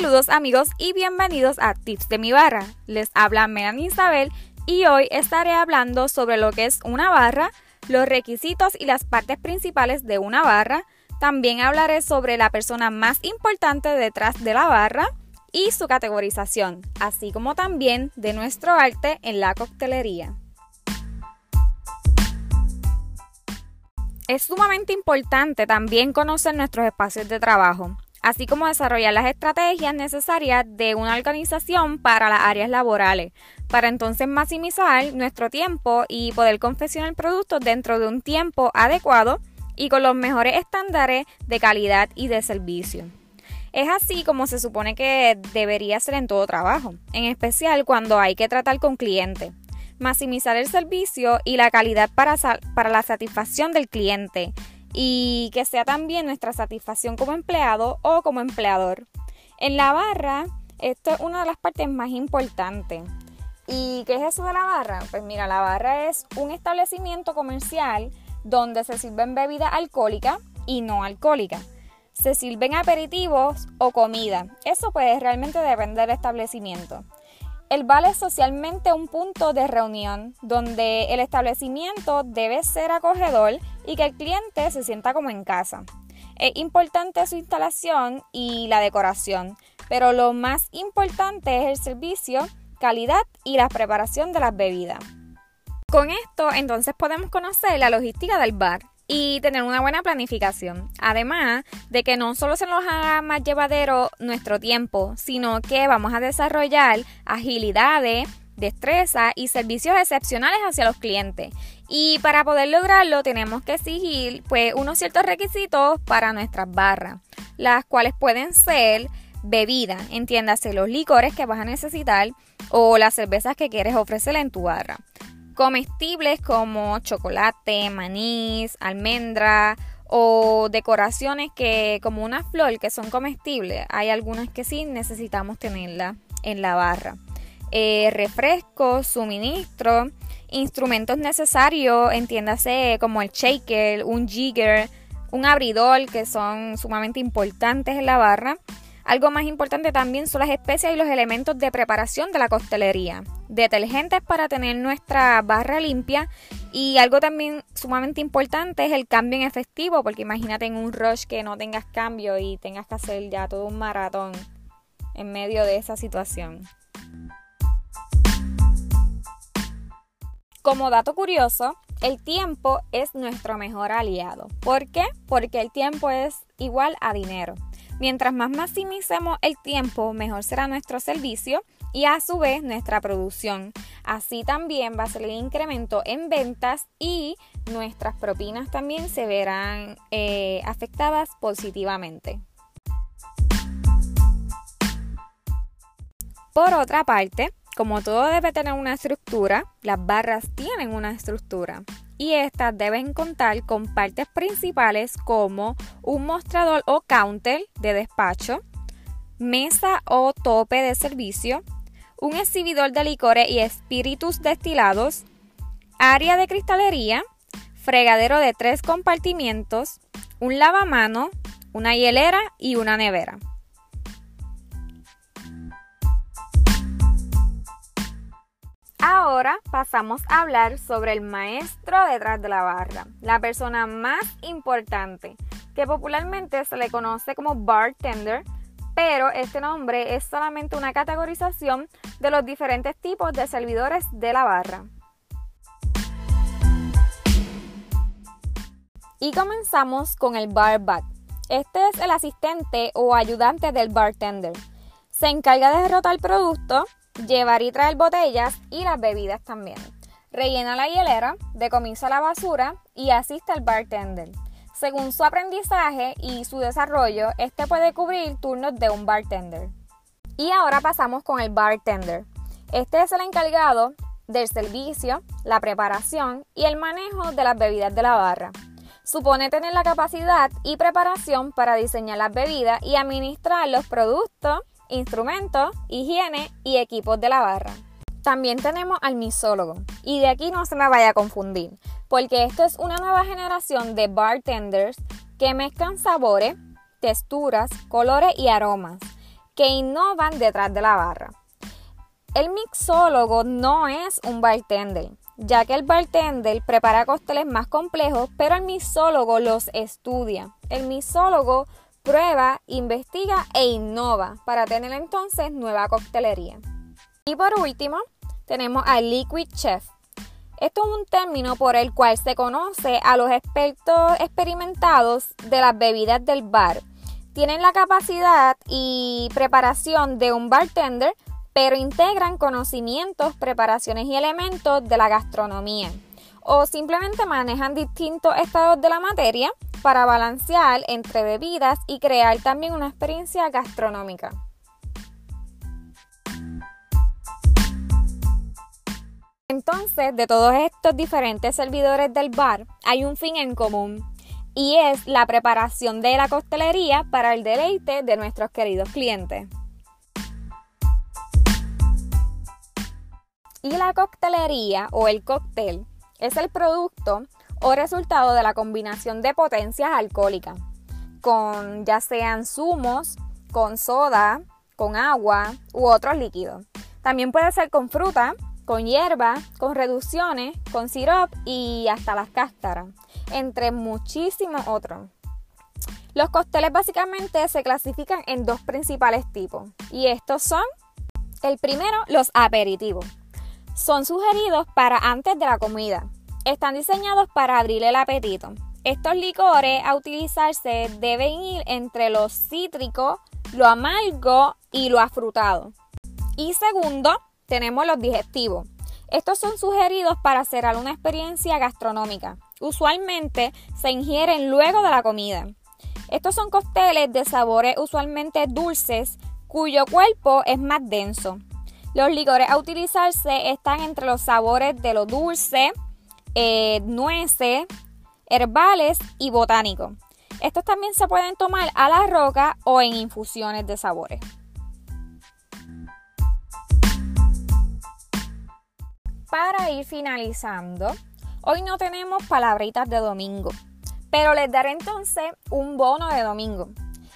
Saludos amigos y bienvenidos a Tips de mi barra. Les habla Melanie Isabel y hoy estaré hablando sobre lo que es una barra, los requisitos y las partes principales de una barra. También hablaré sobre la persona más importante detrás de la barra y su categorización, así como también de nuestro arte en la coctelería. Es sumamente importante también conocer nuestros espacios de trabajo así como desarrollar las estrategias necesarias de una organización para las áreas laborales, para entonces maximizar nuestro tiempo y poder confeccionar productos dentro de un tiempo adecuado y con los mejores estándares de calidad y de servicio. Es así como se supone que debería ser en todo trabajo, en especial cuando hay que tratar con clientes. Maximizar el servicio y la calidad para, para la satisfacción del cliente y que sea también nuestra satisfacción como empleado o como empleador. En la barra, esto es una de las partes más importantes. ¿Y qué es eso de la barra? Pues mira, la barra es un establecimiento comercial donde se sirven bebidas alcohólicas y no alcohólicas. Se sirven aperitivos o comida. Eso puede realmente depender del establecimiento. El bar es socialmente un punto de reunión donde el establecimiento debe ser acogedor y que el cliente se sienta como en casa. Es importante su instalación y la decoración, pero lo más importante es el servicio, calidad y la preparación de las bebidas. Con esto entonces podemos conocer la logística del bar y tener una buena planificación. Además de que no solo se nos haga más llevadero nuestro tiempo, sino que vamos a desarrollar agilidades, destreza y servicios excepcionales hacia los clientes. Y para poder lograrlo tenemos que exigir pues unos ciertos requisitos para nuestras barras, las cuales pueden ser bebidas, entiéndase los licores que vas a necesitar o las cervezas que quieres ofrecer en tu barra comestibles como chocolate, manís, almendra o decoraciones que como una flor que son comestibles. Hay algunas que sí necesitamos tenerla en la barra. Eh, refrescos, suministro, instrumentos necesarios, entiéndase como el shaker, un jigger, un abridor que son sumamente importantes en la barra. Algo más importante también son las especias y los elementos de preparación de la costelería. Detergentes para tener nuestra barra limpia y algo también sumamente importante es el cambio en efectivo, porque imagínate en un rush que no tengas cambio y tengas que hacer ya todo un maratón en medio de esa situación. Como dato curioso, el tiempo es nuestro mejor aliado. ¿Por qué? Porque el tiempo es igual a dinero. Mientras más maximicemos el tiempo, mejor será nuestro servicio y a su vez nuestra producción. Así también va a ser el incremento en ventas y nuestras propinas también se verán eh, afectadas positivamente. Por otra parte, como todo debe tener una estructura, las barras tienen una estructura y estas deben contar con partes principales como un mostrador o counter de despacho, mesa o tope de servicio, un exhibidor de licores y espíritus destilados, área de cristalería, fregadero de tres compartimientos, un lavamano, una hielera y una nevera. Ahora pasamos a hablar sobre el maestro detrás de la barra, la persona más importante, que popularmente se le conoce como bartender, pero este nombre es solamente una categorización de los diferentes tipos de servidores de la barra. Y comenzamos con el barback. Este es el asistente o ayudante del bartender. Se encarga de derrotar el producto, llevar y traer botellas y las bebidas también. Rellena la hielera, decomisa la basura y asiste al bartender. Según su aprendizaje y su desarrollo, este puede cubrir turnos de un bartender. Y ahora pasamos con el bartender. Este es el encargado del servicio, la preparación y el manejo de las bebidas de la barra. Supone tener la capacidad y preparación para diseñar las bebidas y administrar los productos instrumentos, higiene y equipos de la barra. También tenemos al misólogo, y de aquí no se me vaya a confundir, porque esto es una nueva generación de bartenders que mezclan sabores, texturas, colores y aromas, que innovan detrás de la barra. El mixólogo no es un bartender, ya que el bartender prepara cócteles más complejos, pero el mixólogo los estudia. El mixólogo prueba, investiga e innova para tener entonces nueva coctelería. Y por último, tenemos al Liquid Chef. Esto es un término por el cual se conoce a los expertos experimentados de las bebidas del bar. Tienen la capacidad y preparación de un bartender, pero integran conocimientos, preparaciones y elementos de la gastronomía. O simplemente manejan distintos estados de la materia para balancear entre bebidas y crear también una experiencia gastronómica. Entonces, de todos estos diferentes servidores del bar, hay un fin en común y es la preparación de la coctelería para el deleite de nuestros queridos clientes. Y la coctelería o el cóctel es el producto o resultado de la combinación de potencias alcohólicas, con ya sean zumos, con soda, con agua u otros líquidos. También puede ser con fruta, con hierba, con reducciones, con sirop y hasta las cáscaras, entre muchísimos otros. Los cócteles básicamente se clasifican en dos principales tipos y estos son el primero, los aperitivos. Son sugeridos para antes de la comida. Están diseñados para abrir el apetito. Estos licores a utilizarse deben ir entre lo cítrico, lo amargo y lo afrutado. Y segundo, tenemos los digestivos. Estos son sugeridos para cerrar una experiencia gastronómica. Usualmente se ingieren luego de la comida. Estos son cócteles de sabores usualmente dulces cuyo cuerpo es más denso. Los licores a utilizarse están entre los sabores de lo dulce, eh, nueces, herbales y botánicos. Estos también se pueden tomar a la roca o en infusiones de sabores. para ir finalizando, hoy no tenemos palabritas de domingo, pero les daré entonces un bono de domingo.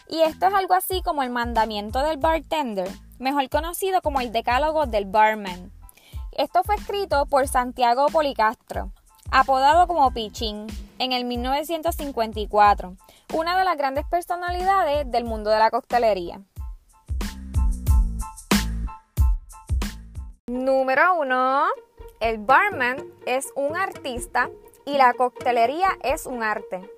Y esto es algo así como el mandamiento del bartender, mejor conocido como el decálogo del barman. Esto fue escrito por Santiago Policastro, apodado como Pichín, en el 1954, una de las grandes personalidades del mundo de la coctelería. Número 1 el barman es un artista y la coctelería es un arte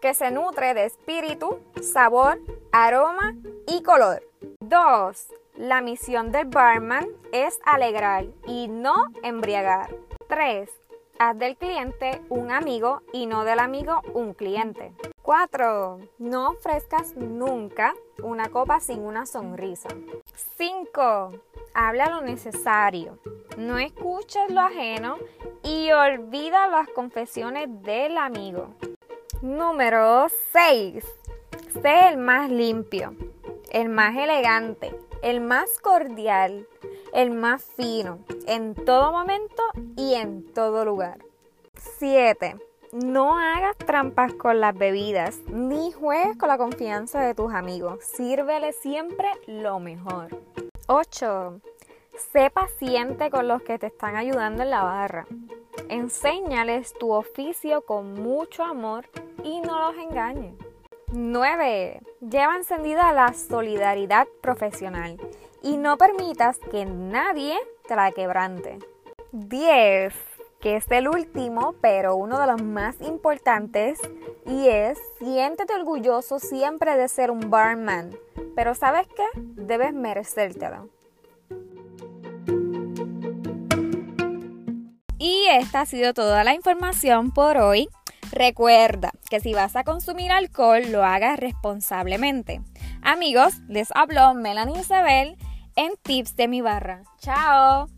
que se nutre de espíritu, sabor, aroma y color. 2. La misión del barman es alegrar y no embriagar. 3. Haz del cliente un amigo y no del amigo un cliente. 4. No ofrezcas nunca una copa sin una sonrisa. 5. Habla lo necesario. No escuches lo ajeno y olvida las confesiones del amigo. Número 6. Sé el más limpio, el más elegante, el más cordial, el más fino, en todo momento y en todo lugar. 7. No hagas trampas con las bebidas, ni juegues con la confianza de tus amigos. Sírvele siempre lo mejor. 8. Sé paciente con los que te están ayudando en la barra. Enséñales tu oficio con mucho amor y no los engañes. 9. Lleva encendida la solidaridad profesional y no permitas que nadie te la quebrante. 10. Que es el último, pero uno de los más importantes, y es siéntete orgulloso siempre de ser un barman. Pero ¿sabes qué? Debes merecértelo. Y esta ha sido toda la información por hoy. Recuerda que si vas a consumir alcohol, lo hagas responsablemente. Amigos, les habló Melanie Isabel en Tips de mi barra. ¡Chao!